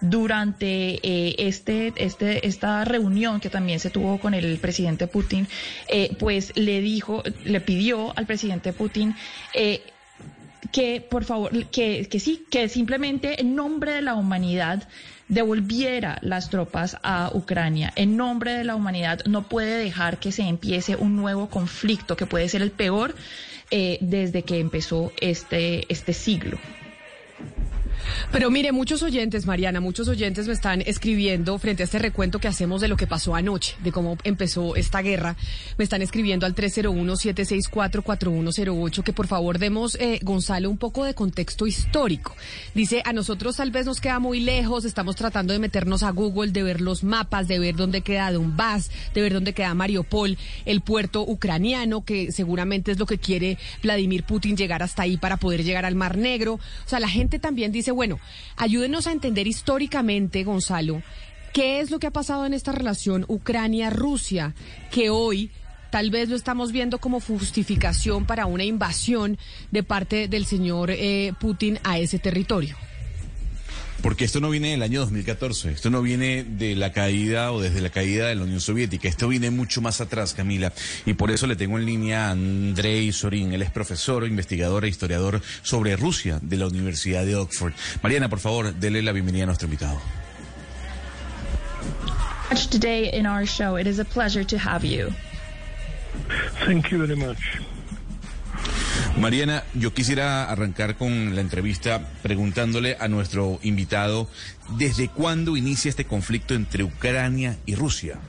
Durante eh, este, este, esta reunión que también se tuvo con el presidente Putin, eh, pues le dijo, le pidió al presidente Putin eh, que por favor, que, que sí, que simplemente en nombre de la humanidad devolviera las tropas a Ucrania. En nombre de la humanidad no puede dejar que se empiece un nuevo conflicto que puede ser el peor eh, desde que empezó este, este siglo. Pero mire, muchos oyentes, Mariana, muchos oyentes me están escribiendo frente a este recuento que hacemos de lo que pasó anoche, de cómo empezó esta guerra. Me están escribiendo al 301-764-4108 que por favor demos, eh, Gonzalo, un poco de contexto histórico. Dice, a nosotros tal vez nos queda muy lejos, estamos tratando de meternos a Google, de ver los mapas, de ver dónde queda Donbass, de ver dónde queda Mariupol, el puerto ucraniano, que seguramente es lo que quiere Vladimir Putin llegar hasta ahí para poder llegar al Mar Negro. O sea, la gente también dice, bueno, ayúdenos a entender históricamente, Gonzalo, qué es lo que ha pasado en esta relación Ucrania-Rusia, que hoy tal vez lo estamos viendo como justificación para una invasión de parte del señor eh, Putin a ese territorio. Porque esto no viene del año 2014, esto no viene de la caída o desde la caída de la Unión Soviética, esto viene mucho más atrás, Camila. Y por eso le tengo en línea a Andrei Sorin, él es profesor, investigador e historiador sobre Rusia de la Universidad de Oxford. Mariana, por favor, dele la bienvenida a nuestro invitado. Today in our show, it is a pleasure to have you. Thank you very much. Mariana, yo quisiera arrancar con la entrevista preguntándole a nuestro invitado desde cuándo inicia este conflicto entre Ucrania y Rusia.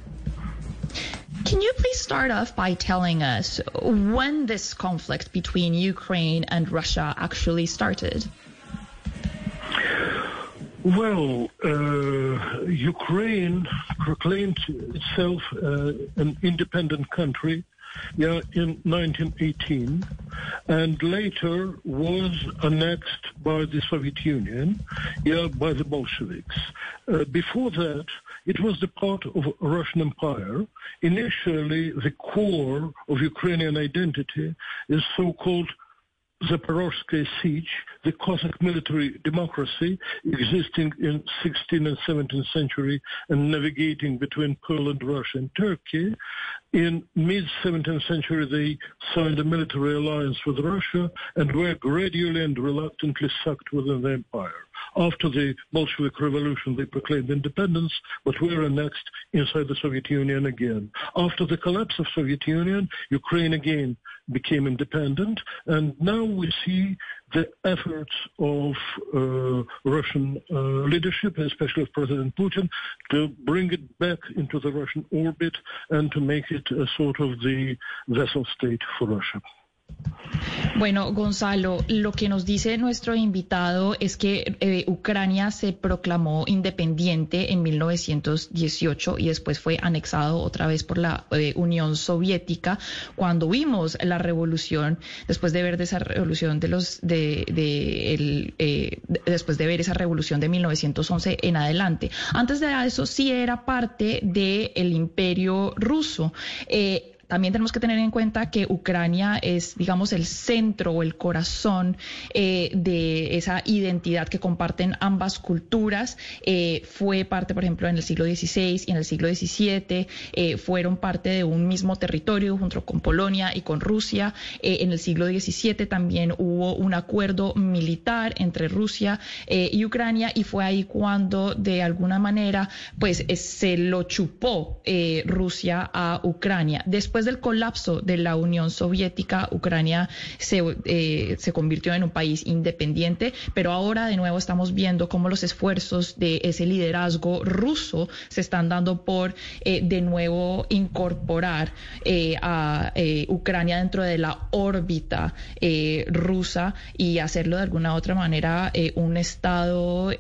Can you please start off by telling us when this conflict between Ukraine and Russia actually started? Well, uh, Ukraine proclaimed itself uh, an independent country yeah, in 1918, and later was annexed by the Soviet Union, yeah, by the Bolsheviks. Uh, before that, it was the part of Russian Empire. Initially, the core of Ukrainian identity is so-called Zaporozhye Siege, the Cossack military democracy existing in 16th and 17th century and navigating between Poland, Russia and Turkey. In mid-17th century, they signed a military alliance with Russia and were gradually and reluctantly sucked within the empire. After the Bolshevik Revolution, they proclaimed independence, but were annexed inside the Soviet Union again. After the collapse of Soviet Union, Ukraine again became independent, and now we see the efforts of uh, Russian uh, leadership, especially of President Putin, to bring it back into the Russian orbit and to make it a sort of the vessel state for Russia. Bueno, Gonzalo, lo que nos dice nuestro invitado es que eh, Ucrania se proclamó independiente en 1918 y después fue anexado otra vez por la eh, Unión Soviética. Cuando vimos la revolución, después de ver esa revolución de los de, de eh, después de ver esa revolución de 1911 en adelante. Antes de eso sí era parte del Imperio Ruso. También tenemos que tener en cuenta que Ucrania es, digamos, el centro o el corazón eh, de esa identidad que comparten ambas culturas. Eh, fue parte, por ejemplo, en el siglo XVI y en el siglo XVII, eh, fueron parte de un mismo territorio junto con Polonia y con Rusia. en el siglo XVII también hubo un acuerdo militar entre Rusia y Ucrania y fue ahí cuando, de alguna manera, pues se lo chupó Rusia a Ucrania. Después después del colapso de la Unión Soviética, Ucrania se, eh, se convirtió en un país independiente, pero ahora de nuevo estamos viendo cómo los esfuerzos de ese liderazgo ruso se están dando por eh, de nuevo incorporar eh, a Ucrania dentro de la órbita rusa y hacerlo de alguna otra manera un Estado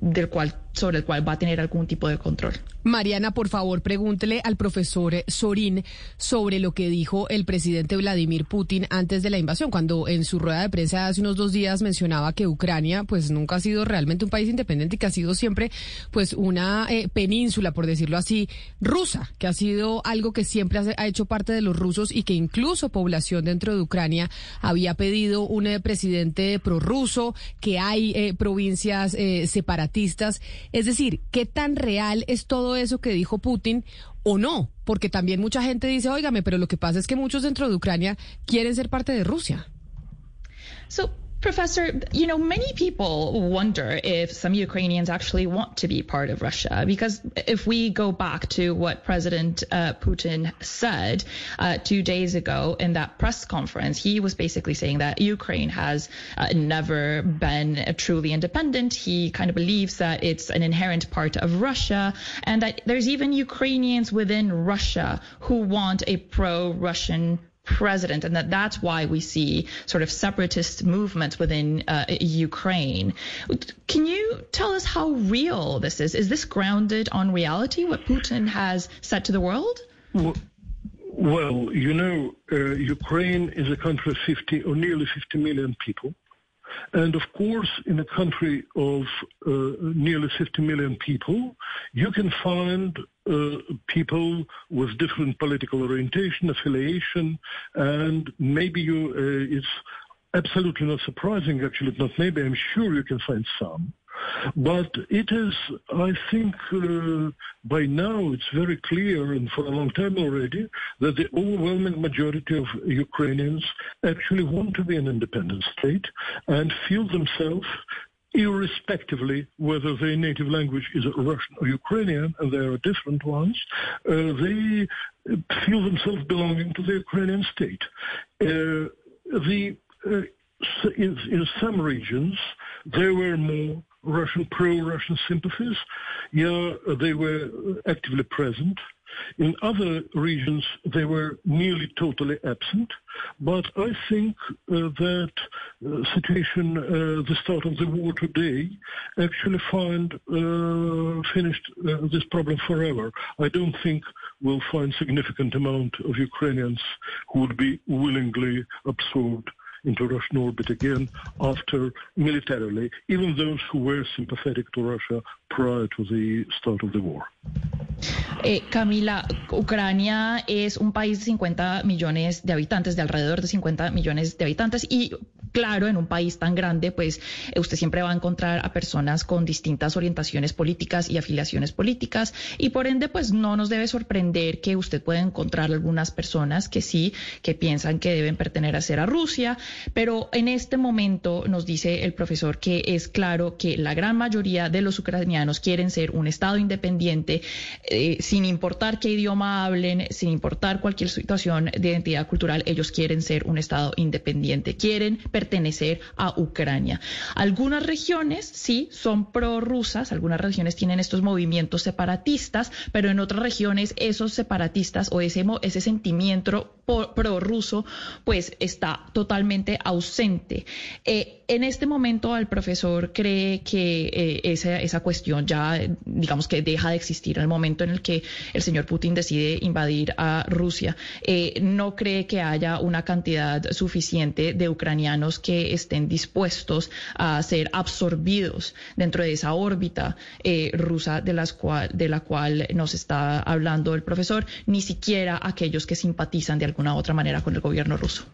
del cual sobre el cual va a tener algún tipo de control. Mariana, por favor, pregúntele al profesor Sorín sobre lo que dijo el presidente Vladimir Putin antes de la invasión, cuando en su rueda de prensa hace unos dos días mencionaba que Ucrania pues nunca ha sido realmente un país independiente y que ha sido siempre pues una eh, península, por decirlo así, rusa, que ha sido algo que siempre ha hecho parte de los rusos y que incluso población dentro de Ucrania había pedido un eh, presidente prorruso, que hay eh, provincias separatistas. Es decir, ¿qué tan real es todo eso que dijo Putin o no? Porque también mucha gente dice, óigame, pero lo que pasa es que muchos dentro de Ucrania quieren ser parte de Rusia. Professor, you know, many people wonder if some Ukrainians actually want to be part of Russia because if we go back to what President uh, Putin said uh, two days ago in that press conference, he was basically saying that Ukraine has uh, never been truly independent. He kind of believes that it's an inherent part of Russia and that there's even Ukrainians within Russia who want a pro-Russian president, and that that's why we see sort of separatist movements within uh, Ukraine. Can you tell us how real this is? Is this grounded on reality, what Putin has said to the world? Well, you know, uh, Ukraine is a country of 50 or nearly 50 million people. And of course, in a country of uh, nearly 50 million people, you can find uh, people with different political orientation, affiliation, and maybe you, uh, it's absolutely not surprising, actually, not maybe, I'm sure you can find some. But it is, I think, uh, by now it's very clear, and for a long time already, that the overwhelming majority of Ukrainians actually want to be an independent state and feel themselves irrespectively whether their native language is Russian or Ukrainian, and there are different ones, uh, they feel themselves belonging to the Ukrainian state. Uh, the uh, in, in, some regions, there were more Russian pro-Russian sympathies. Yeah, they were actively present. In other regions, they were nearly totally absent. But I think uh, that uh, situation, uh, the start of the war today, actually find uh, finished uh, this problem forever. I don't think we'll find significant amount of Ukrainians who would be willingly absorbed into Russian orbit again after militarily, even those who were sympathetic to Russia prior to the start of the war. Eh, Camila, Ucrania es un país de 50 millones de habitantes, de alrededor de 50 millones de habitantes, y claro, en un país tan grande, pues eh, usted siempre va a encontrar a personas con distintas orientaciones políticas y afiliaciones políticas, y por ende, pues no nos debe sorprender que usted pueda encontrar algunas personas que sí, que piensan que deben pertenecer a Rusia, pero en este momento nos dice el profesor que es claro que la gran mayoría de los ucranianos quieren ser un Estado independiente, eh, sin importar qué idioma hablen, sin importar cualquier situación de identidad cultural, ellos quieren ser un Estado independiente, quieren pertenecer a Ucrania. Algunas regiones sí son prorrusas, algunas regiones tienen estos movimientos separatistas, pero en otras regiones esos separatistas o ese, ese sentimiento prorruso pues está totalmente ausente. Eh, en este momento el profesor cree que eh, esa, esa cuestión ya, digamos que deja de existir en el momento en el que el señor Putin decide invadir a Rusia. Eh, no cree que haya una cantidad suficiente de ucranianos que estén dispuestos a ser absorbidos dentro de esa órbita rusa de, las cual, de la cual nos está hablando el profesor, ni siquiera aquellos que simpatizan de alguna otra manera con el gobierno ruso.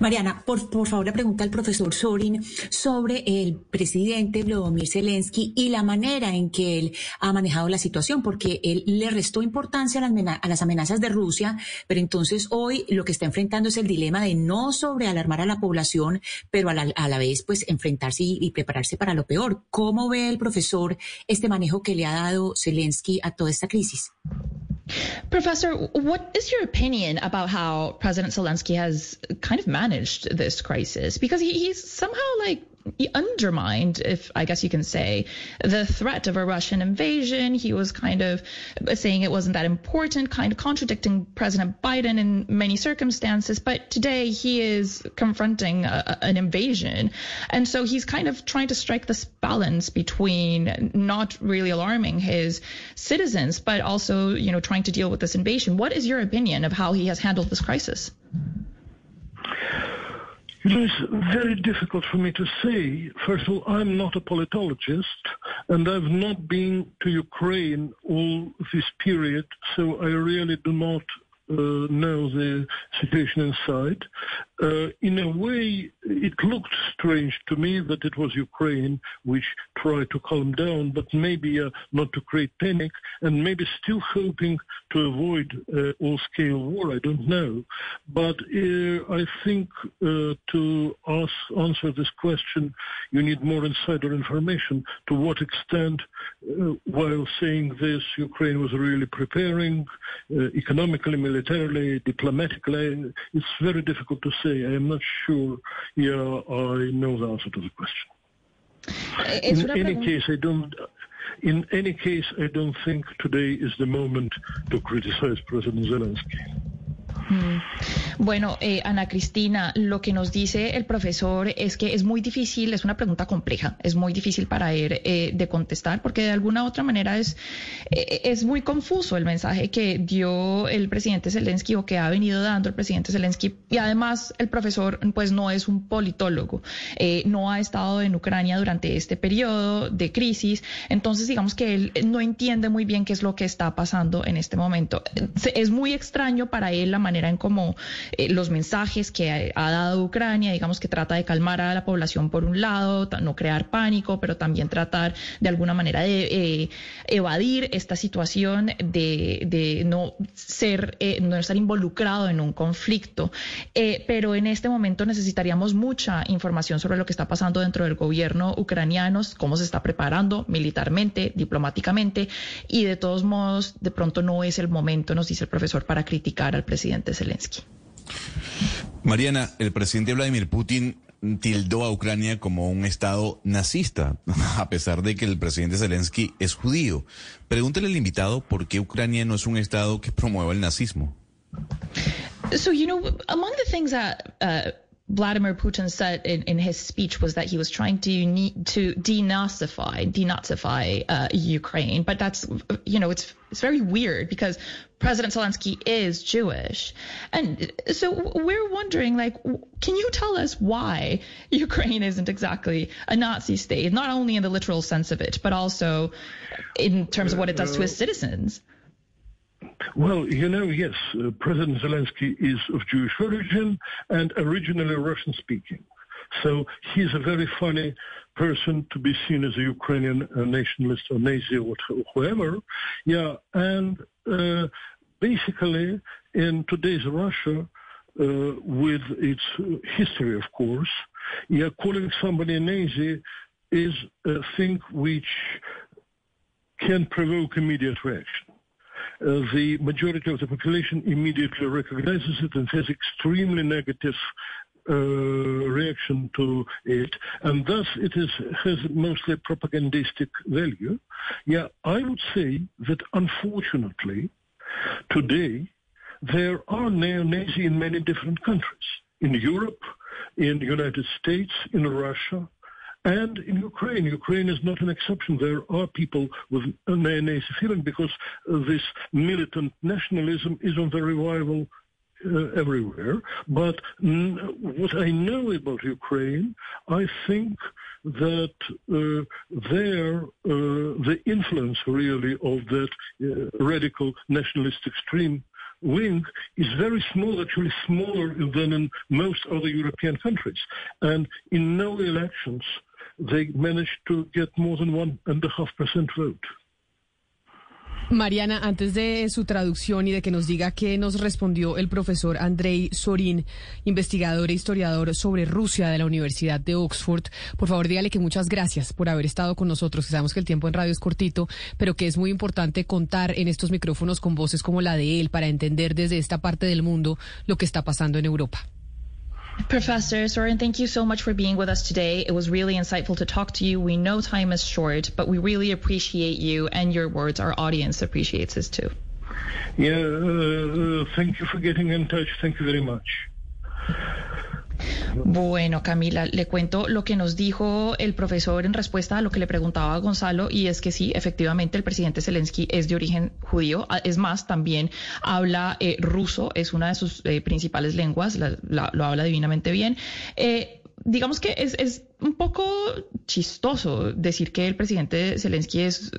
Mariana, por, por favor, le pregunta al profesor Sorin sobre el presidente Vladimir Zelensky y la manera en que él ha manejado la situación, porque él le restó importancia a las amenazas de Rusia, pero entonces hoy lo que está enfrentando es el dilema de no sobrealarmar a la población, pero a la, vez pues enfrentarse y, y, prepararse para lo peor. ¿Cómo ve el profesor este manejo que le ha dado Zelensky a toda esta crisis? Professor, what is your opinion about how President Zelensky has kind of managed this crisis? Because he, he's somehow like undermined, if I guess you can say, the threat of a Russian invasion. He was kind of saying it wasn't that important, kind of contradicting President Biden in many circumstances. But today he is confronting a, an invasion. And so he's kind of trying to strike this balance between not really alarming his citizens, but also, you know, trying to deal with this invasion. What is your opinion of how he has handled this crisis? It is very difficult for me to say. First of all, I'm not a politologist, and I've not been to Ukraine all this period, so I really do not uh, know the situation inside. Uh, in a way, it looked strange to me that it was Ukraine which tried to calm down, but maybe uh, not to create panic, and maybe still hoping to avoid all-scale war. I don't know, but I think to ask, answer this question, you need more insider information. To what extent, while saying this, Ukraine was really preparing economically, militarily, diplomatically? It's very difficult to say say. I am not sure. Yeah, I know the answer to the question. in any case, I don't. In any case, I don't think today is the moment to criticize President Zelensky. Mm. Bueno, eh, Ana Cristina, lo que nos dice el profesor es que es muy difícil, es una pregunta compleja, es muy difícil para él eh, de contestar porque de alguna u otra manera es, eh, es muy confuso el mensaje que dio el presidente Zelensky o que ha venido dando el presidente Zelensky. Y además el profesor pues no es un politólogo, no ha estado en Ucrania durante este periodo de crisis, entonces digamos que él no entiende muy bien qué es lo que está pasando en este momento. Es muy extraño para él la manera en como eh, los mensajes que ha, dado Ucrania, digamos que trata de calmar a la población por un lado, no crear pánico, pero también tratar de alguna manera de eh, evadir esta situación de, no ser, eh, no estar involucrado en un conflicto. pero en este momento necesitaríamos mucha información sobre lo que está pasando dentro del gobierno ucraniano, cómo se está preparando militarmente, diplomáticamente, y de todos modos, de pronto no es el momento, nos dice el profesor, para criticar al presidente Zelensky. Mariana, el presidente Vladimir Putin tildó a Ucrania como un estado nazista, a pesar de que el presidente Zelensky es judío. Pregúntele al invitado por qué Ucrania no es un estado que promueva el nazismo. So, you know, among the things that uh, Vladimir Putin said in, his speech was that he was trying to to denazify denazify uh, Ukraine, but that's you know it's it's very weird because President Zelensky is Jewish, and so we're wondering like, can you tell us why Ukraine isn't exactly a Nazi state, not only in the literal sense of it, but also in terms of what it does to its citizens? Well, you know, yes, uh, President Zelensky is of Jewish origin and originally Russian speaking. So he's a very funny person to be seen as a Ukrainian uh, nationalist or Nazi or whoever. Yeah, and uh, basically in today's Russia, uh, with its history, of course, yeah, calling somebody a Nazi is a thing which can provoke immediate reaction. Uh, the majority of the population immediately recognizes it and has extremely negative uh, reaction to it, and thus it is, has mostly propagandistic value. Yeah, I would say that unfortunately, today, there are neo-Nazi in many different countries. In Europe, in the United States, in Russia, and in Ukraine, Ukraine is not an exception. There are people with a nazi feeling because this militant nationalism is on the revival uh, everywhere. But what I know about Ukraine, I think that uh, there, uh, the influence really of that uh, radical nationalist extreme wing is very small, actually smaller than in most other European countries. And in no elections, they managed to get more than one and a half percent vote. Mariana, antes de su traducción y de que nos diga qué nos respondió el profesor Andrei Sorin, investigador e historiador sobre Rusia de la Universidad de Oxford, por favor dígale que muchas gracias por haber estado con nosotros. Sabemos que el tiempo en radio es cortito, pero que es muy importante contar en estos micrófonos con voces como la de él para entender desde esta parte del mundo lo que está pasando en Europa. Professor Soren, thank you so much for being with us today. It was really insightful to talk to you. We know time is short, but we really appreciate you and your words. Our audience appreciates this too. Yeah, uh, thank you for getting in touch. Thank you very much. Bueno, Camila, le cuento lo que nos dijo el profesor en respuesta a lo que le preguntaba a Gonzalo, y es que sí, efectivamente, el presidente Zelensky es de origen judío. Ah, es más, también habla eh, ruso, es una de sus eh, principales lenguas, la, lo habla divinamente bien. Eh, digamos que es, es un poco chistoso decir que el presidente Zelensky es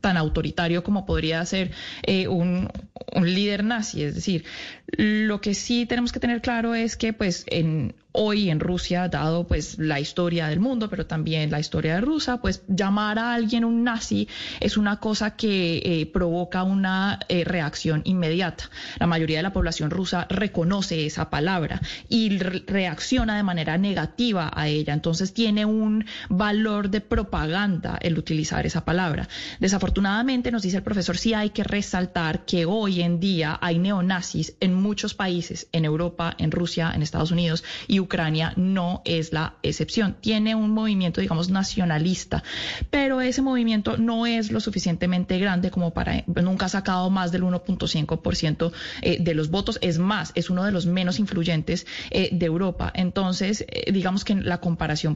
tan autoritario como podría ser eh, un, un, líder nazi. Es decir, lo que sí tenemos que tener claro es que pues en hoy en Rusia, dado pues la historia del mundo, pero también la historia de Rusia, pues llamar a alguien un nazi es una cosa que eh, provoca una eh, reacción inmediata. La mayoría de la población rusa reconoce esa palabra y re reacciona de manera negativa a ella. Entonces tiene un valor de propaganda el utilizar esa palabra. Desafortunadamente, nos dice el profesor, sí hay que resaltar que hoy en día hay neonazis en muchos países, en Europa, en Rusia, en Estados Unidos y Ucrania no es la excepción. Tiene un movimiento, digamos, nacionalista, pero ese movimiento no es lo suficientemente grande como para, nunca ha sacado más del 1.5% eh, de los votos. Es más, es uno de los menos influyentes eh, de Europa. Entonces, eh, digamos que la comparación,